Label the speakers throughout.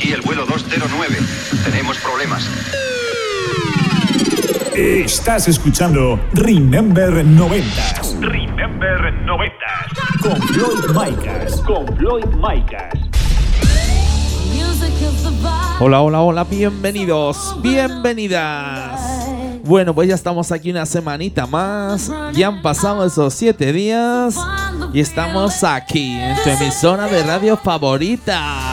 Speaker 1: Aquí el vuelo 209. Tenemos problemas.
Speaker 2: Estás escuchando Remember 90
Speaker 3: Remember 90.
Speaker 2: con Floyd Micas.
Speaker 3: Con Floyd Micas.
Speaker 4: Hola, hola, hola, bienvenidos, bienvenidas. Bueno, pues ya estamos aquí una semanita más. Ya han pasado esos siete días y estamos aquí en tu emisora de radio favorita.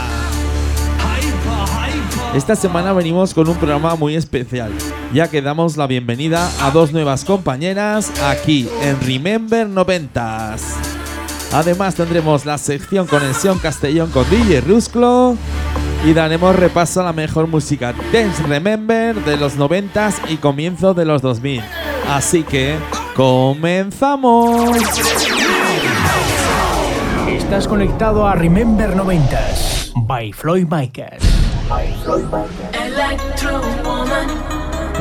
Speaker 4: Esta semana venimos con un programa muy especial, ya que damos la bienvenida a dos nuevas compañeras aquí en Remember 90s. Además tendremos la sección Conexión Castellón con DJ Rusclo y daremos repaso a la mejor música Dance Remember de los 90s y comienzo de los 2000. Así que comenzamos.
Speaker 2: Estás conectado a Remember 90s by Floyd Micas.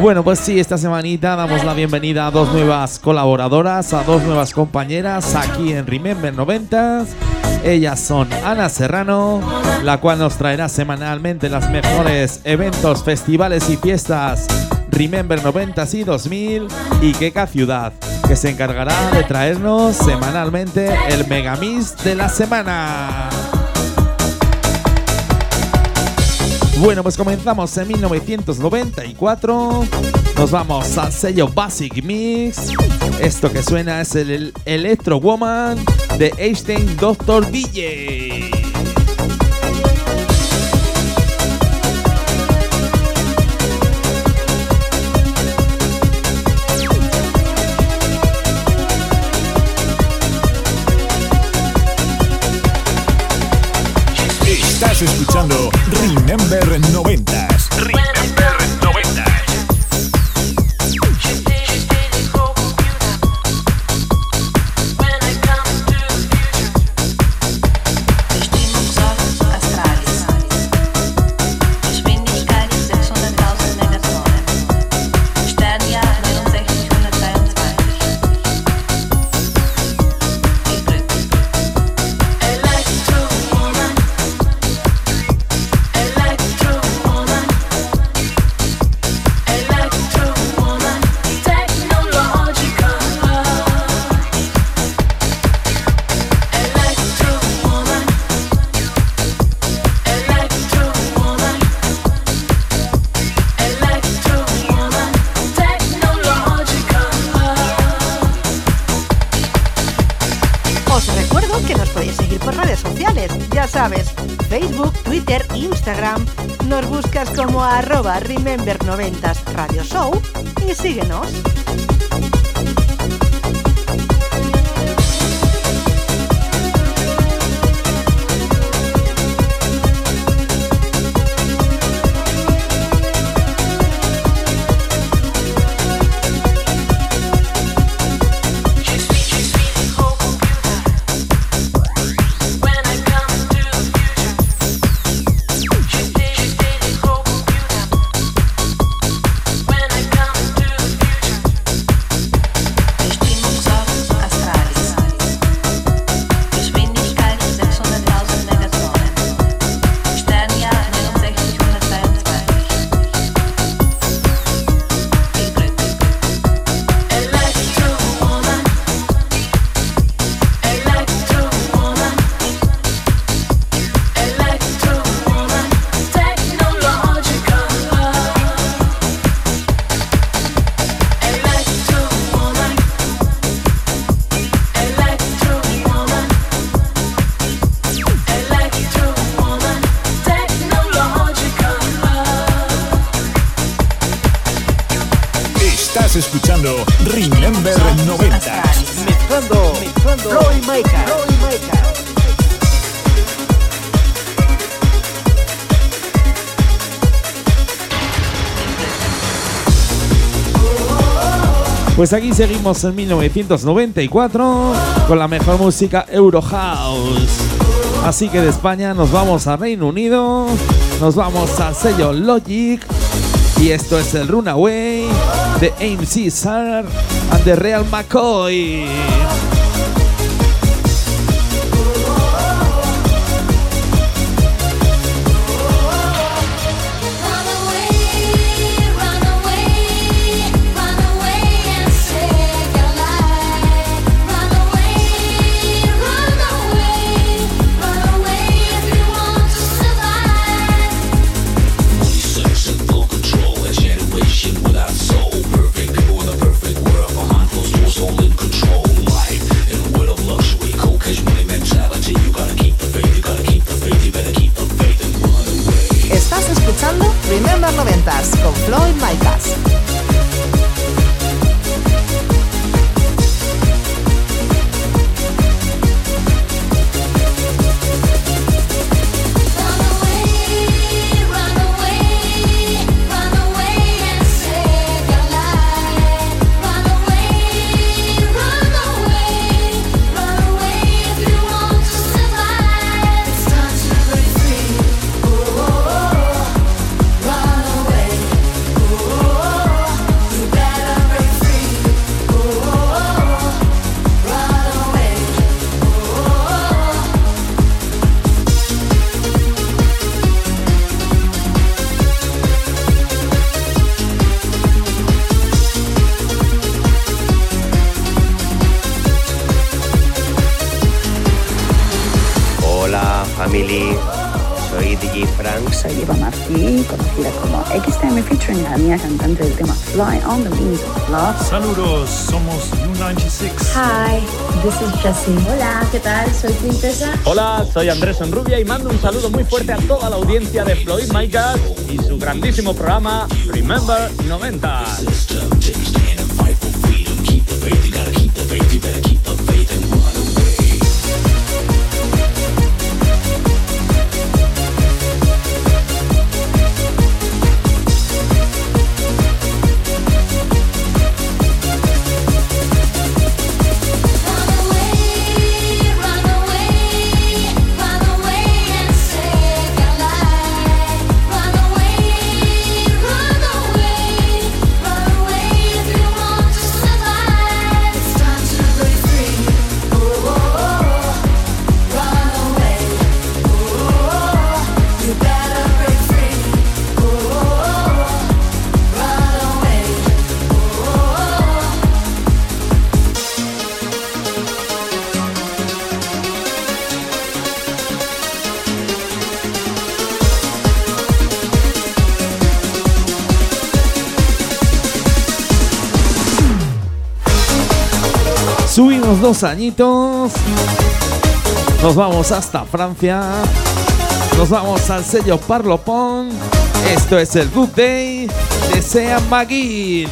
Speaker 4: Bueno, pues sí, esta semanita damos la bienvenida a dos nuevas colaboradoras, a dos nuevas compañeras aquí en Remember 90s. Ellas son Ana Serrano, la cual nos traerá semanalmente las mejores eventos, festivales y fiestas Remember 90s y 2000, y Keka Ciudad, que se encargará de traernos semanalmente el Megamix de la semana. Bueno, pues comenzamos en 1994. Nos vamos al sello Basic Mix. Esto que suena es el Electro Woman de Einstein Doctor DJ.
Speaker 2: Estás escuchando Remember 90s.
Speaker 4: Pues aquí seguimos en 1994 con la mejor música Euro House. Así que de España nos vamos a Reino Unido, nos vamos al sello Logic y esto es el Runaway de AMC Sar and the Real McCoy.
Speaker 5: Hola,
Speaker 6: ¿qué tal? Soy Princesa.
Speaker 7: Hola, soy Andrés Enrubia y mando un saludo muy fuerte a toda la audiencia de Floyd Micas y su grandísimo programa Remember 90.
Speaker 4: Añitos. Nos vamos hasta Francia. Nos vamos al sello Parlopon. Esto es el Good Day de Sean McGee.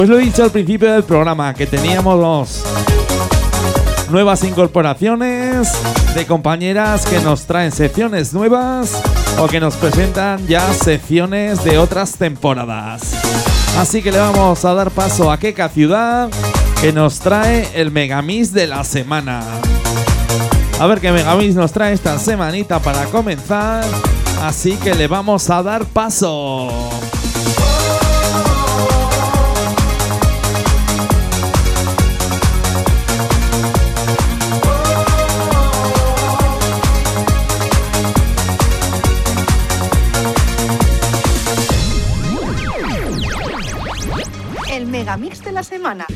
Speaker 4: Pues lo he dicho al principio del programa, que teníamos los nuevas incorporaciones de compañeras que nos traen secciones nuevas o que nos presentan ya secciones de otras temporadas. Así que le vamos a dar paso a Keka Ciudad, que nos trae el Megamix de la semana. A ver qué Megamix nos trae esta semanita para comenzar. Así que le vamos a dar paso.
Speaker 8: La semana.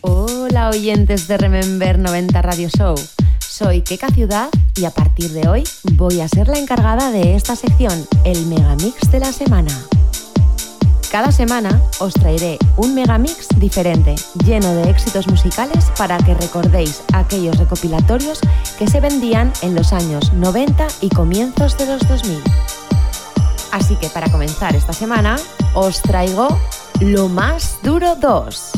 Speaker 9: Hola oyentes de Remember 90 Radio Show. Soy Keka Ciudad y a partir de hoy voy a ser la encargada de esta sección, el Megamix de la semana. Cada semana os traeré un Megamix diferente, lleno de éxitos musicales para que recordéis aquellos recopilatorios que se vendían en los años 90 y comienzos de los 2000. Así que para comenzar esta semana os traigo Lo Más Duro 2,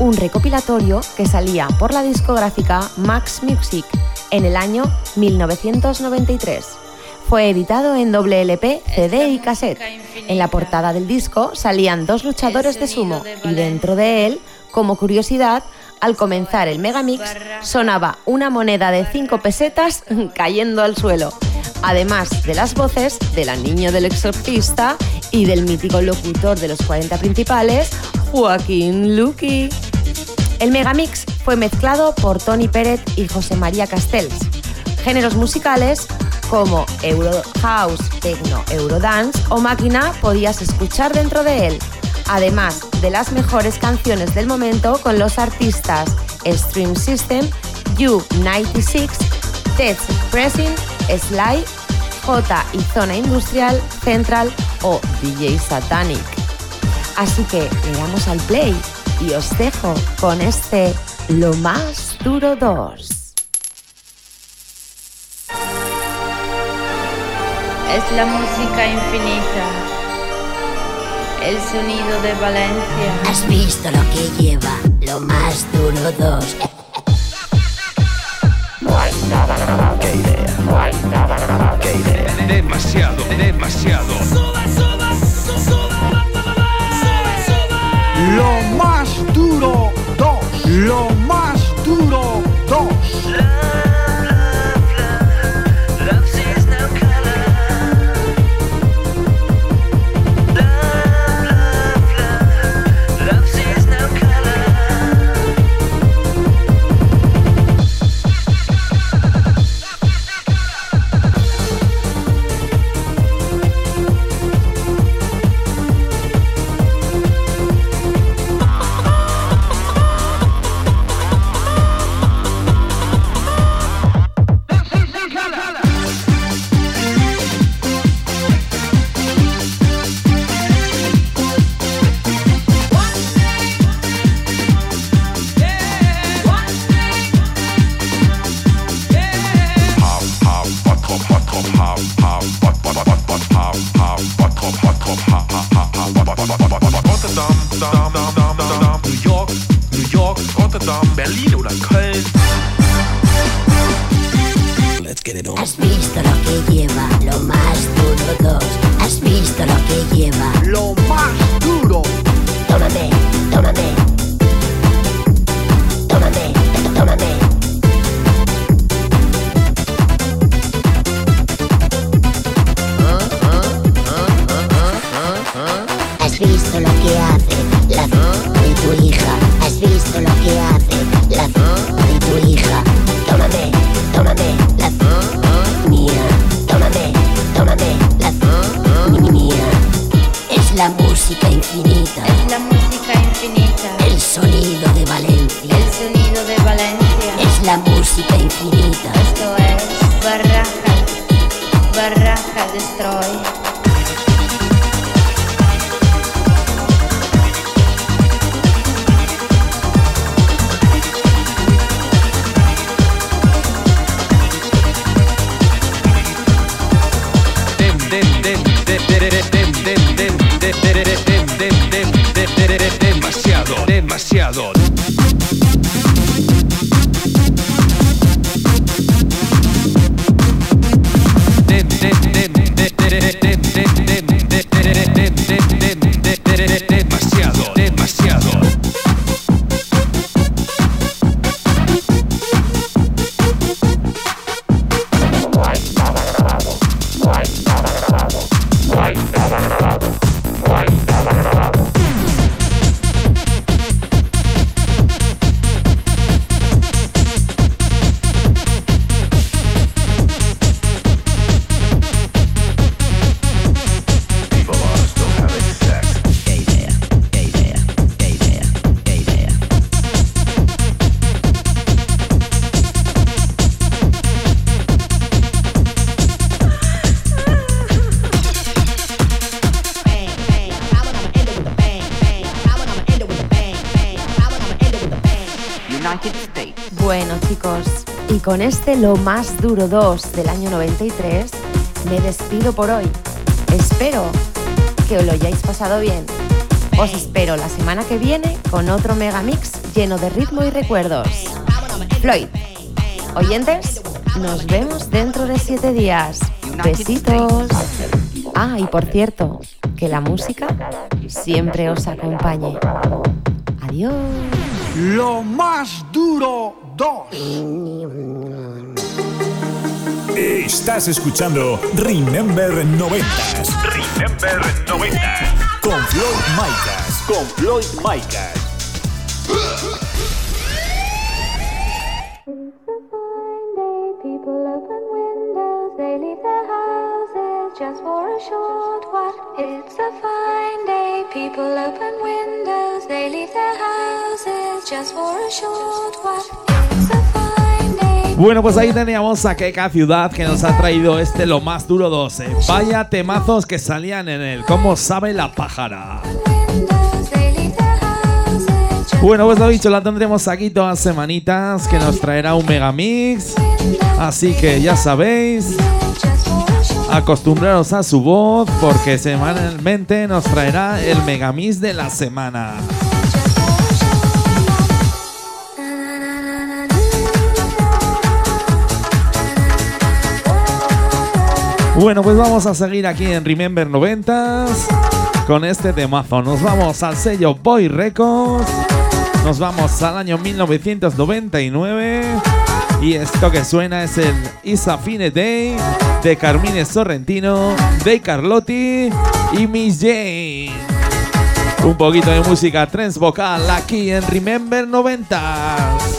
Speaker 9: un recopilatorio que salía por la discográfica Max Music en el año 1993. Fue editado en doble LP, CD y cassette. En la portada del disco salían dos luchadores de sumo y dentro de él, como curiosidad, al comenzar el megamix sonaba una moneda de 5 pesetas cayendo al suelo además de las voces de la niño del exorcista y del mítico locutor de los 40 principales, Joaquín Luqui. El megamix fue mezclado por Tony Pérez y José María Castells. Géneros musicales como Euro House, Techno, Eurodance o Máquina podías escuchar dentro de él, además de las mejores canciones del momento con los artistas Stream System, U96, Test Pressing, Sly, J y Zona Industrial, Central o DJ Satanic. Así que le damos al play y os dejo con este Lo Más Duro 2.
Speaker 10: Es la música infinita, el sonido de Valencia.
Speaker 11: ¿Has visto lo que lleva lo más duro dos?
Speaker 12: Demasiado, demasiado.
Speaker 13: Lo más duro 2. Lo más
Speaker 9: con este Lo Más Duro 2 del año 93, me despido por hoy. Espero que os lo hayáis pasado bien. Os espero la semana que viene con otro megamix lleno de ritmo y recuerdos. Floyd, oyentes, nos vemos dentro de siete días. Besitos. Ah, y por cierto, que la música siempre os acompañe. Adiós.
Speaker 13: Lo más duro 2.
Speaker 14: Estás escuchando Remember 90
Speaker 3: Remember 90.
Speaker 14: con Floyd Micas.
Speaker 7: Con Floyd Micas.
Speaker 15: People open windows, they leave their houses just for a short while. It's a fine day. People open windows, they leave their houses just for a short while.
Speaker 4: Bueno, pues ahí teníamos a Keka Ciudad que nos ha traído este Lo Más Duro 12. Vaya temazos que salían en él. ¿Cómo sabe la pájara? Bueno, pues lo dicho, la tendremos aquí todas semanitas que nos traerá un megamix. Así que ya sabéis, acostumbraros a su voz porque semanalmente nos traerá el megamix de la semana. Bueno, pues vamos a seguir aquí en Remember 90s con este temazo. Nos vamos al sello Boy Records. Nos vamos al año 1999. Y esto que suena es el Is a Fine Day de Carmine Sorrentino, de Carlotti y Miss Jane. Un poquito de música trance vocal aquí en Remember 90s.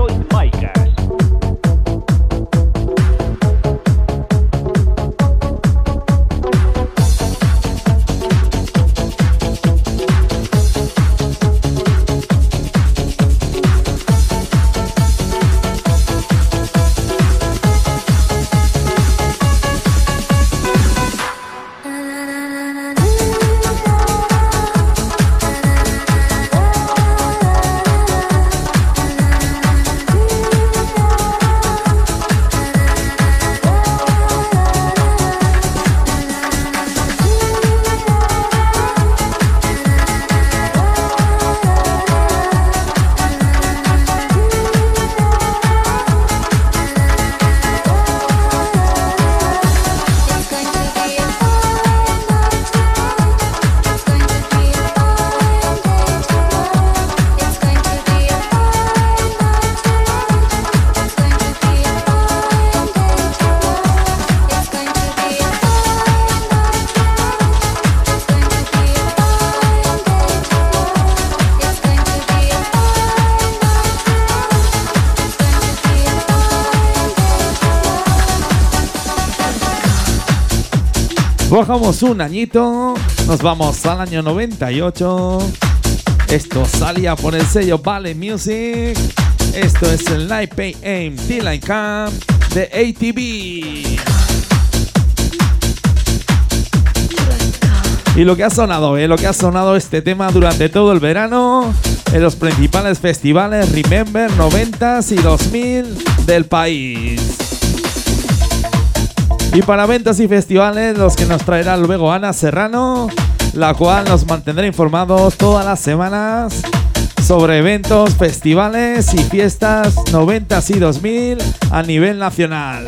Speaker 4: Bajamos un añito, nos vamos al año 98. Esto salía por el sello Valley Music. Esto es el Night Pay Aim I Come de ATV. Y lo que ha sonado, ¿eh? lo que ha sonado este tema durante todo el verano en los principales festivales Remember 90s y 2000 del país. Y para eventos y festivales los que nos traerá luego Ana Serrano, la cual nos mantendrá informados todas las semanas sobre eventos, festivales y fiestas 90s y 2000 a nivel nacional.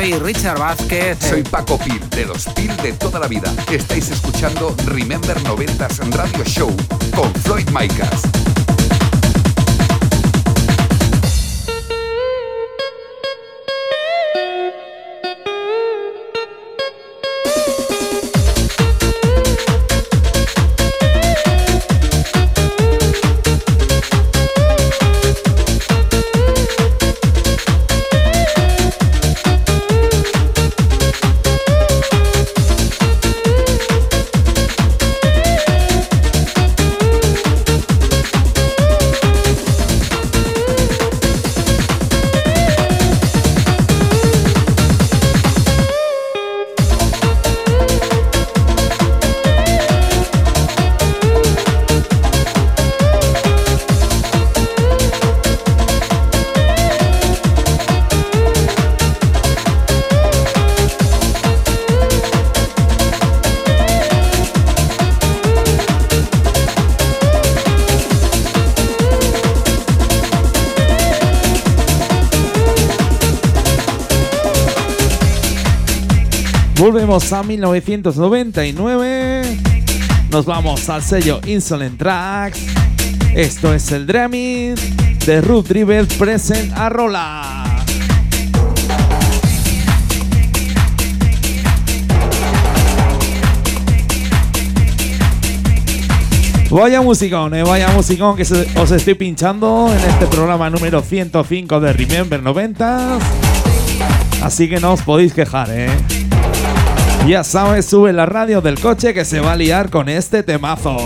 Speaker 6: Soy
Speaker 16: Richard Vázquez.
Speaker 17: Soy Paco Pil, de los Pil de toda la vida. Estáis escuchando Remember 90s Radio Show con Floyd Micas.
Speaker 4: Volvemos a 1999. Nos vamos al sello Insolent Tracks. Esto es el Dreaming de Ruth Driver Present a Rola. Vaya musicón, eh, vaya musicón que os estoy pinchando en este programa número 105 de Remember 90. Así que no os podéis quejar, eh.
Speaker 15: Ya sabes, sube la radio del coche que se va a liar con este temazo.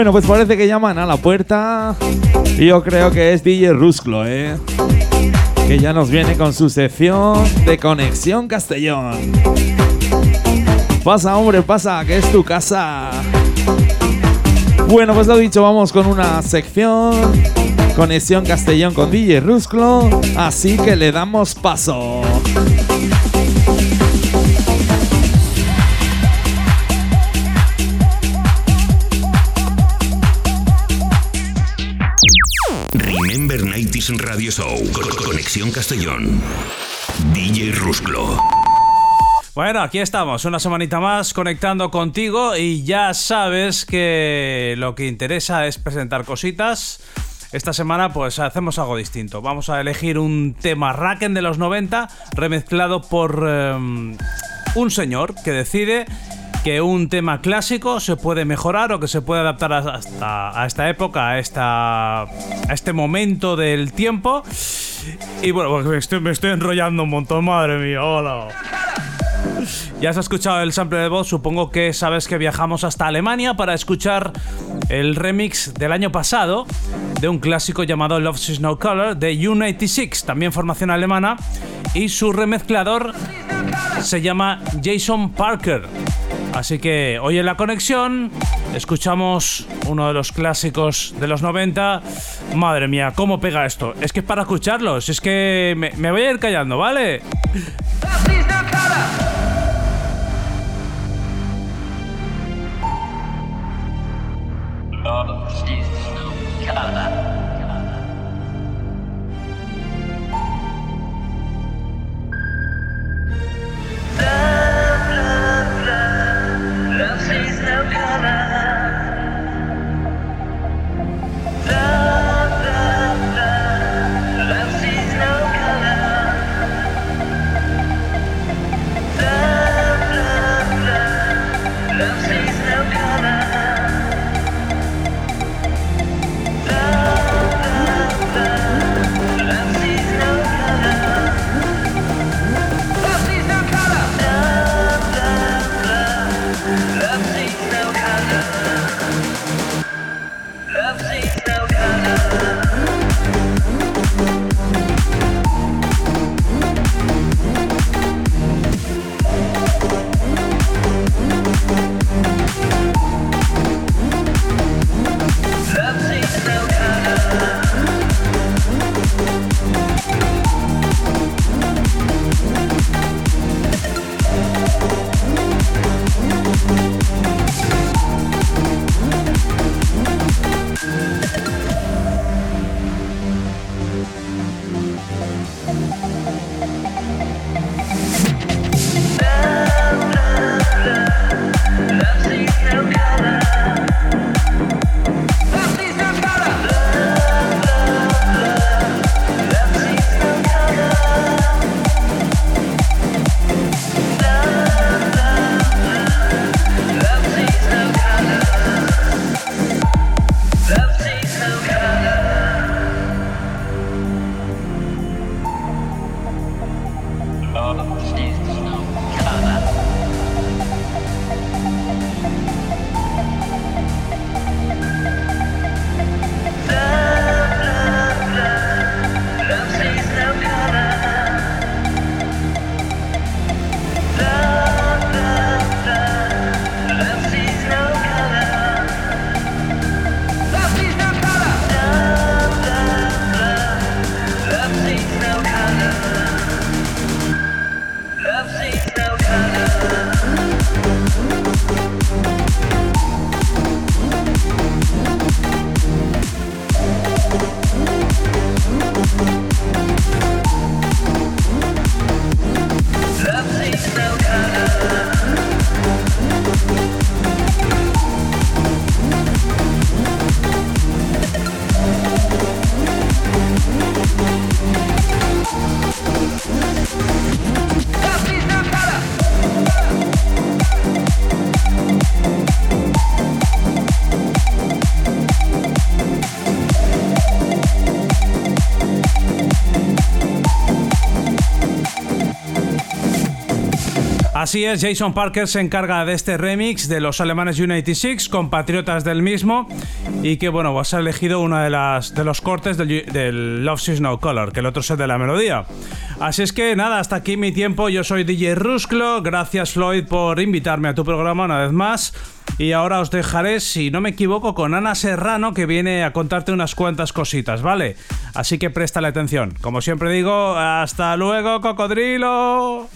Speaker 15: Bueno, pues parece que llaman a la puerta. Y yo creo que es DJ Rusclo, ¿eh? Que ya nos viene con su sección de Conexión Castellón. Pasa, hombre, pasa, que es tu casa.
Speaker 4: Bueno, pues lo dicho, vamos con una sección. Conexión Castellón con DJ Rusclo. Así que le damos paso.
Speaker 18: Conexión Castellón. DJ Rusclo.
Speaker 19: Bueno, aquí estamos, una semanita más conectando contigo y ya sabes que lo que interesa es presentar cositas. Esta semana pues hacemos algo distinto. Vamos a elegir un tema Raken de los 90 remezclado por eh, un señor que decide que un tema clásico se puede mejorar o que se puede adaptar hasta a esta época, a, esta, a este momento del tiempo. Y bueno, pues me estoy, me estoy enrollando un montón, madre mía, hola. Ya has escuchado el sample de voz, supongo que sabes que viajamos hasta Alemania para escuchar el remix del año pasado de un clásico llamado Love Is No Color de U96, también formación alemana, y su remezclador se llama Jason Parker. Así que hoy en la conexión escuchamos uno de los clásicos de los 90. Madre mía, ¿cómo pega esto? Es que es para escucharlos, es que me, me voy a ir callando, ¿vale? Así es, Jason Parker se encarga de este remix de los alemanes United Six, compatriotas del mismo, y que bueno, pues ha elegido uno de, las, de los cortes del, Love Is No Color, que el otro es el de la melodía. Así es que nada, hasta aquí mi tiempo. Yo soy DJ Rusclo. Gracias, Floyd, por invitarme a tu programa una vez más. Y ahora os dejaré, si no me equivoco, con Ana Serrano, que viene a contarte unas cuantas cositas, ¿vale? Así que préstale atención. Como siempre digo, hasta luego, cocodrilo.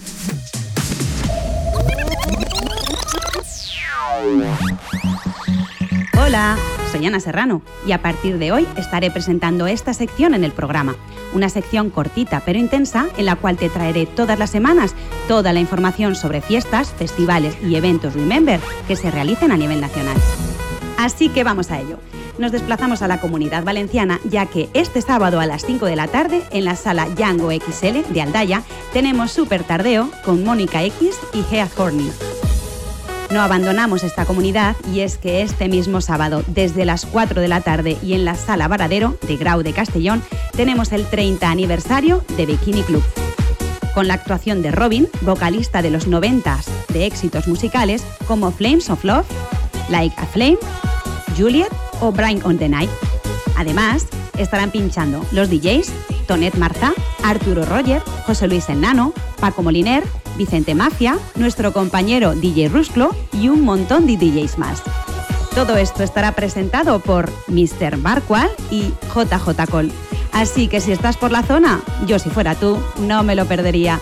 Speaker 20: Hola, soy Ana Serrano y a partir de hoy estaré presentando esta sección en el programa. Una sección cortita pero intensa en la cual te traeré todas las semanas toda la información sobre fiestas, festivales y eventos Remember que se realicen a nivel nacional. Así que vamos a ello. Nos desplazamos a la comunidad valenciana ya que este sábado a las 5 de la tarde en la sala Django XL de Aldaya tenemos Super Tardeo con Mónica X y Gea Horny. No abandonamos esta comunidad y es que este mismo sábado, desde las 4 de la tarde y en la Sala Varadero de Grau de Castellón, tenemos el 30 aniversario de Bikini Club. Con la actuación de Robin, vocalista de los 90s de éxitos musicales como Flames of Love, Like a Flame, Juliet o Brian on the Night. Además, estarán pinchando los DJs Tonet Marza, Arturo Roger, José Luis Enano, Paco Moliner, Vicente Mafia, nuestro compañero DJ Rusclo y un montón de DJs más. Todo esto estará presentado por Mr. Barqual y JJ Cole. Así que si estás por la zona, yo si fuera tú, no me lo perdería.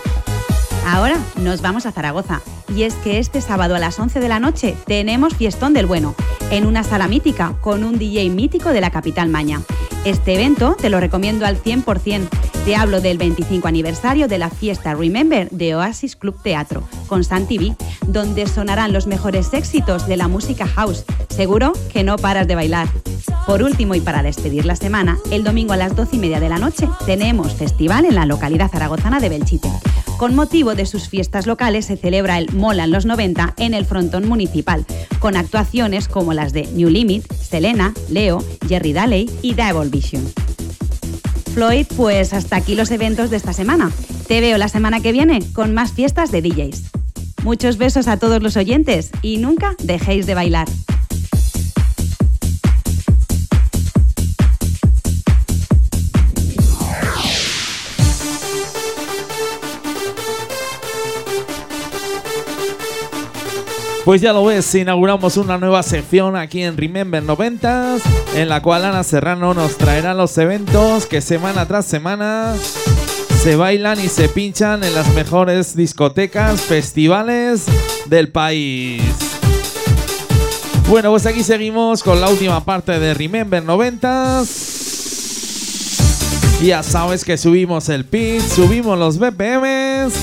Speaker 20: Ahora nos vamos a Zaragoza. Y es que este sábado a las 11 de la noche tenemos Fiestón del Bueno, en una sala mítica con un DJ mítico de la capital maña. Este evento te lo recomiendo al 100%. Te hablo del 25 aniversario de la fiesta Remember de Oasis Club Teatro con Sun TV, donde sonarán los mejores éxitos de la música house. Seguro que no paras de bailar. Por último y para despedir la semana, el domingo a las 12 y media de la noche tenemos festival en la localidad zaragozana de Belchite. Con motivo de sus fiestas locales se celebra el Molan los 90 en el frontón municipal, con actuaciones como las de New Limit, Selena, Leo, Jerry Daley y Devil Vision. Floyd, pues hasta aquí los eventos de esta semana. Te veo la semana que viene con más fiestas de DJs. Muchos besos a todos los oyentes y nunca dejéis de bailar.
Speaker 4: Pues ya lo ves, inauguramos una nueva sección aquí en Remember 90s, en la cual Ana Serrano nos traerá los eventos que semana tras semana se bailan y se pinchan en las mejores discotecas, festivales del país. Bueno, pues aquí seguimos con la última parte de Remember 90s. Ya sabes que subimos el pitch, subimos los BPMs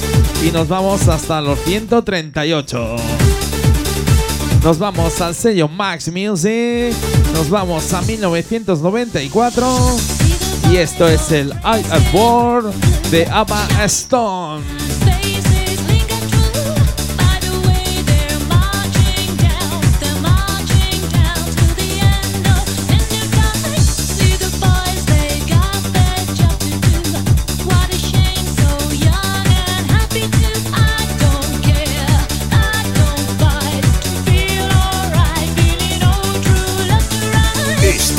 Speaker 4: y nos vamos hasta los 138. Nos vamos al sello Max Music. Nos vamos a 1994. Y esto es el I de Abba Stone.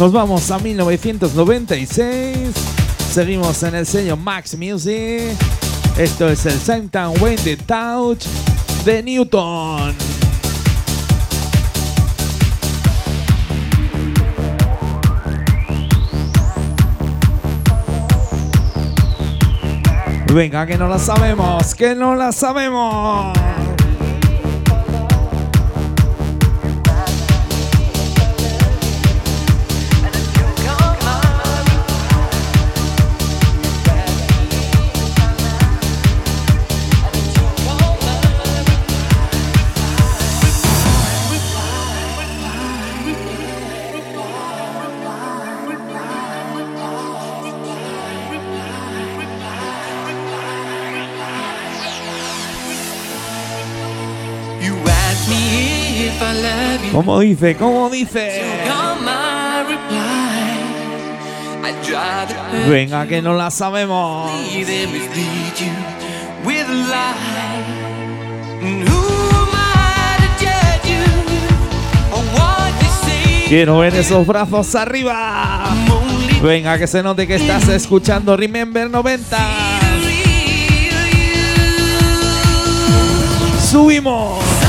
Speaker 4: Nos vamos a 1996. Seguimos en el sello Max Music. Esto es el Same the Touch de Newton. Venga, que no la sabemos, que no la sabemos. ¿Cómo dice? ¿Cómo dice? Venga, que no la sabemos. Quiero ver esos brazos arriba. Venga, que se note que estás escuchando Remember 90. Subimos.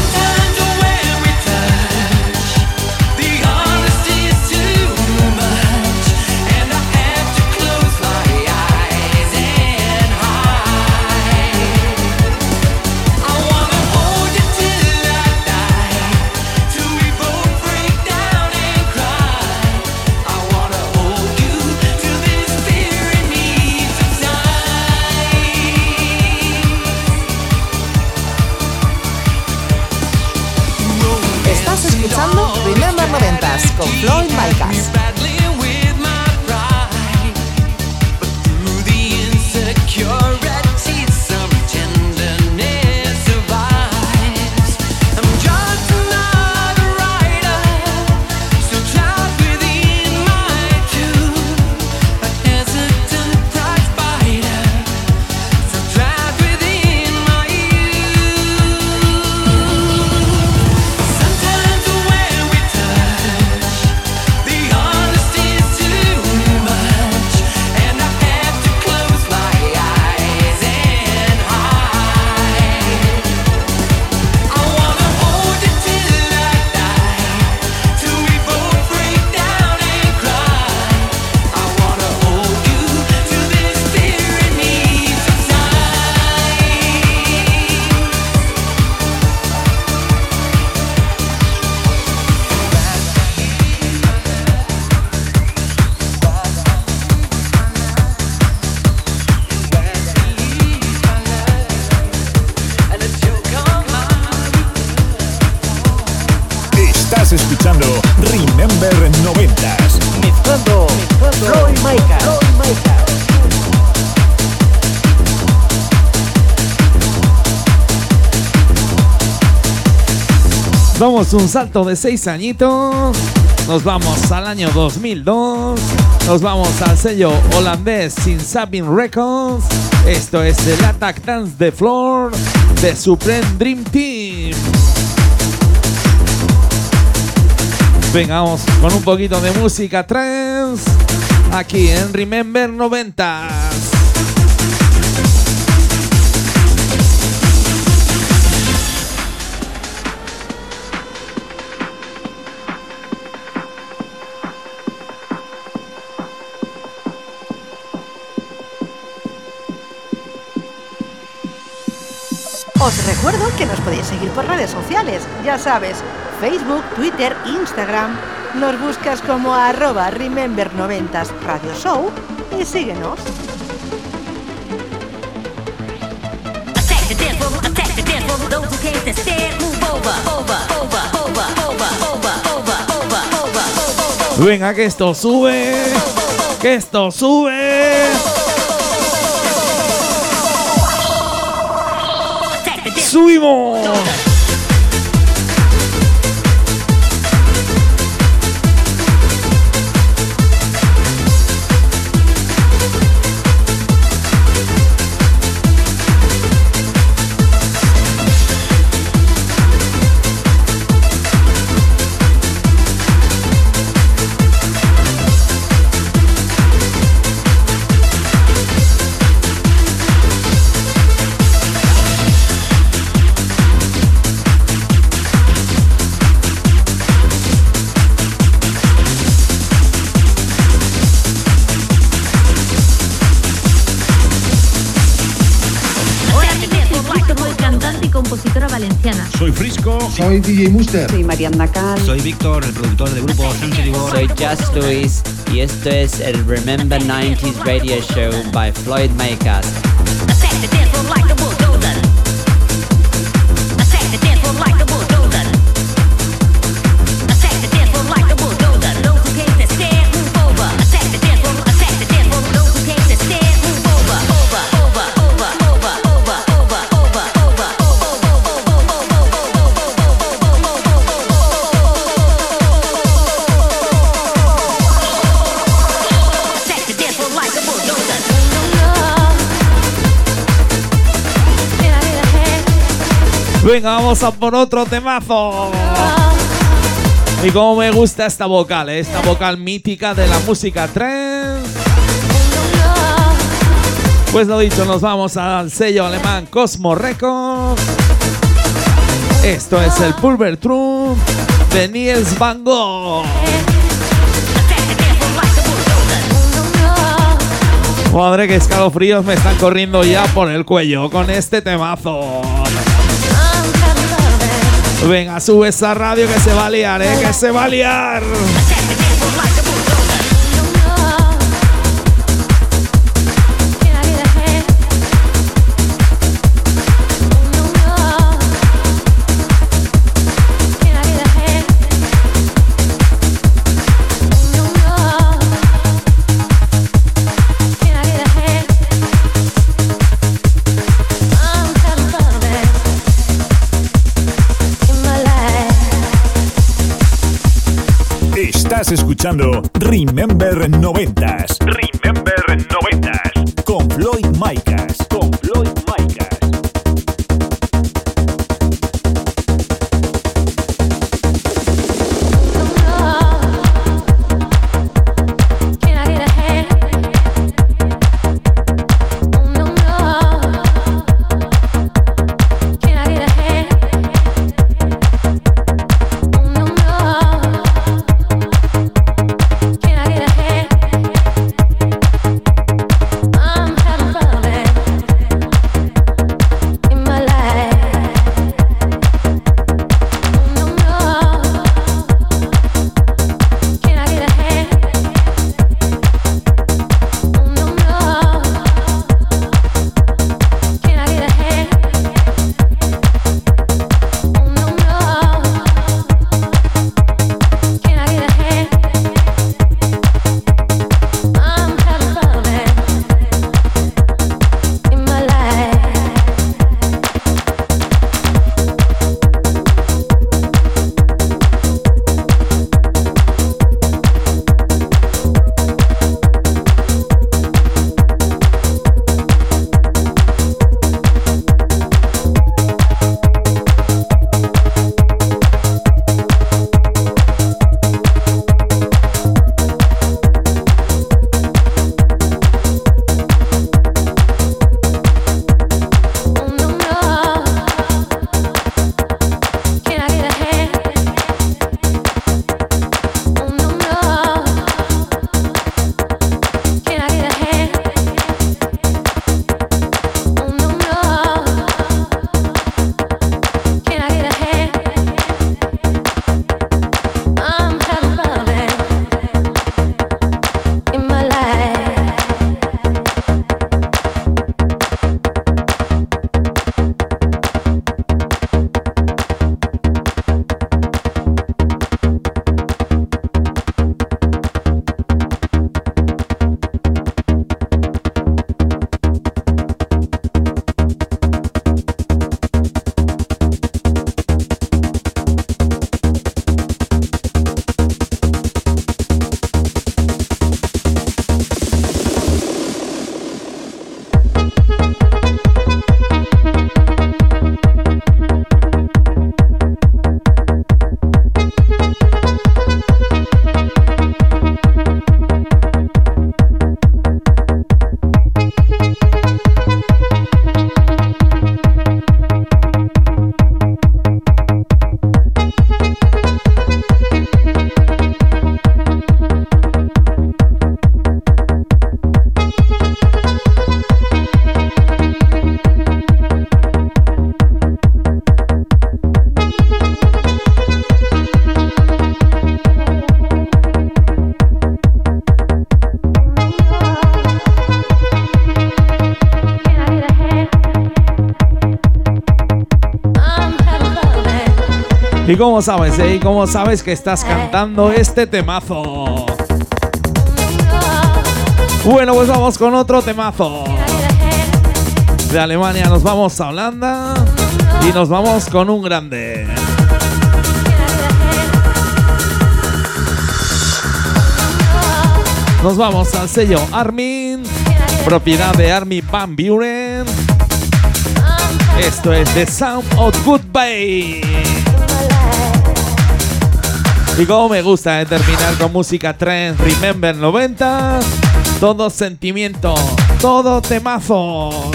Speaker 8: Con Floyd
Speaker 4: Un salto de seis añitos. Nos vamos al año 2002. Nos vamos al sello holandés Sin Sabin Records. Esto es el Attack Dance de Floor de Supreme Dream Team. Vengamos con un poquito de música trance aquí en Remember 90.
Speaker 8: Os recuerdo que nos podéis seguir por redes sociales, ya sabes, Facebook, Twitter, Instagram. Nos buscas como arroba Remember 90 Radio Show y síguenos.
Speaker 4: Venga, que esto sube, que esto sube. Subimos.
Speaker 21: Frisco.
Speaker 22: Soy DJ Muster.
Speaker 23: Soy Mariana Cal.
Speaker 21: Soy Víctor, el productor del grupo.
Speaker 24: Soy Just Luis y esto es el Remember 90s Radio Show by Floyd Makers.
Speaker 4: Venga, vamos a por otro temazo. Y cómo me gusta esta vocal, ¿eh? esta vocal mítica de la música trance. Pues lo dicho, nos vamos al sello alemán Cosmo Records. Esto es el Pulver Trump de Niels Van Gogh. Madre, que escalofríos me están corriendo ya por el cuello con este temazo. Venga, sube esa radio que se va a liar, ¿eh? Que se va a liar.
Speaker 14: Estás escuchando Remember 90s.
Speaker 3: Remember
Speaker 4: cómo sabes, eh? ¿Y cómo sabes que estás cantando este temazo? Bueno, pues vamos con otro temazo. De Alemania nos vamos a Holanda y nos vamos con un grande. Nos vamos al sello Armin, propiedad de Armin Van Buren. Esto es The Sound of Goodbye. Y como me gusta eh, terminar con música trend, Remember 90, todo sentimiento, todo temazo.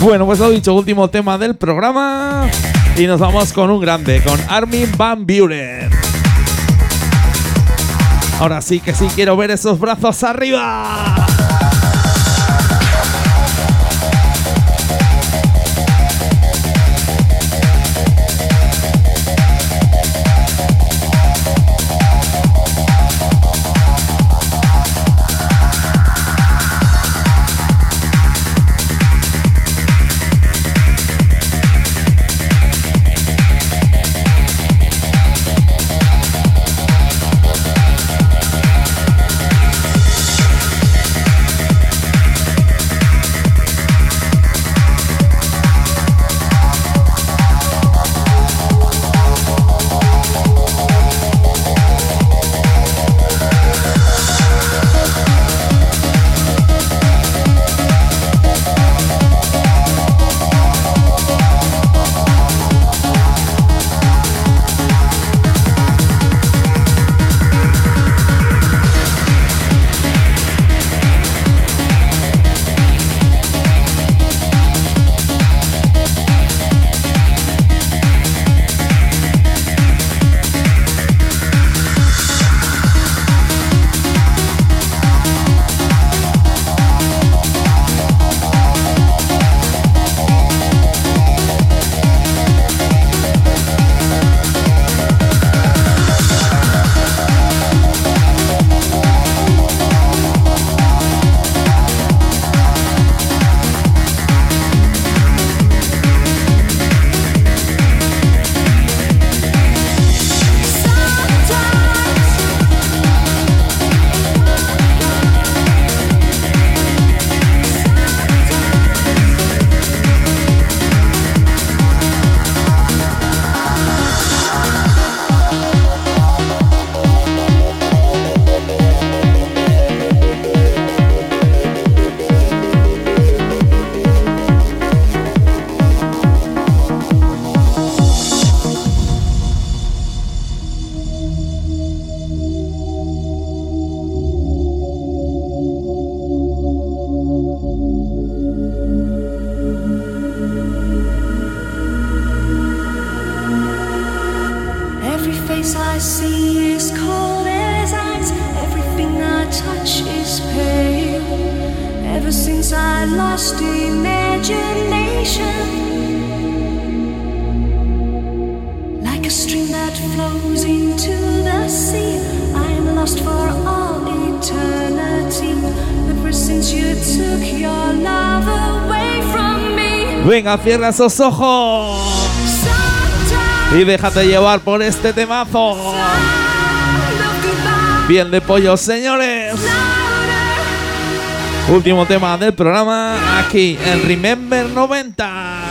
Speaker 4: Bueno, pues lo dicho, último tema del programa. Y nos vamos con un grande, con Armin Van Buren. Ahora sí que sí quiero ver esos brazos arriba. Venga, cierra esos ojos. Y déjate llevar por este temazo. Bien de pollo, señores. Último tema del programa aquí en Remember 90.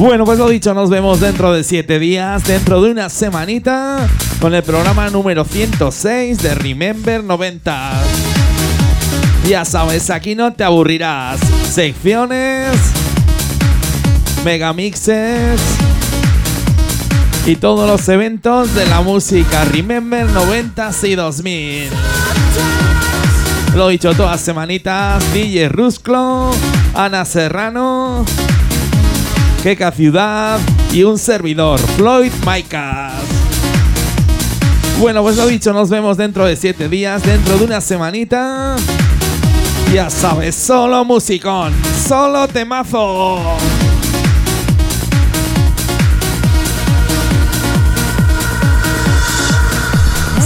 Speaker 4: Bueno, pues lo dicho, nos vemos dentro de siete días, dentro de una semanita, con el programa número 106 de Remember 90. Ya sabes, aquí no te aburrirás. Secciones, megamixes y todos los eventos de la música Remember 90 y 2000. Lo dicho, todas semanitas, DJ Rusclo, Ana Serrano, Queca Ciudad y un servidor, Floyd Maicas. Bueno, pues lo dicho, nos vemos dentro de siete días, dentro de una semanita. Ya sabes, solo musicón, solo temazo.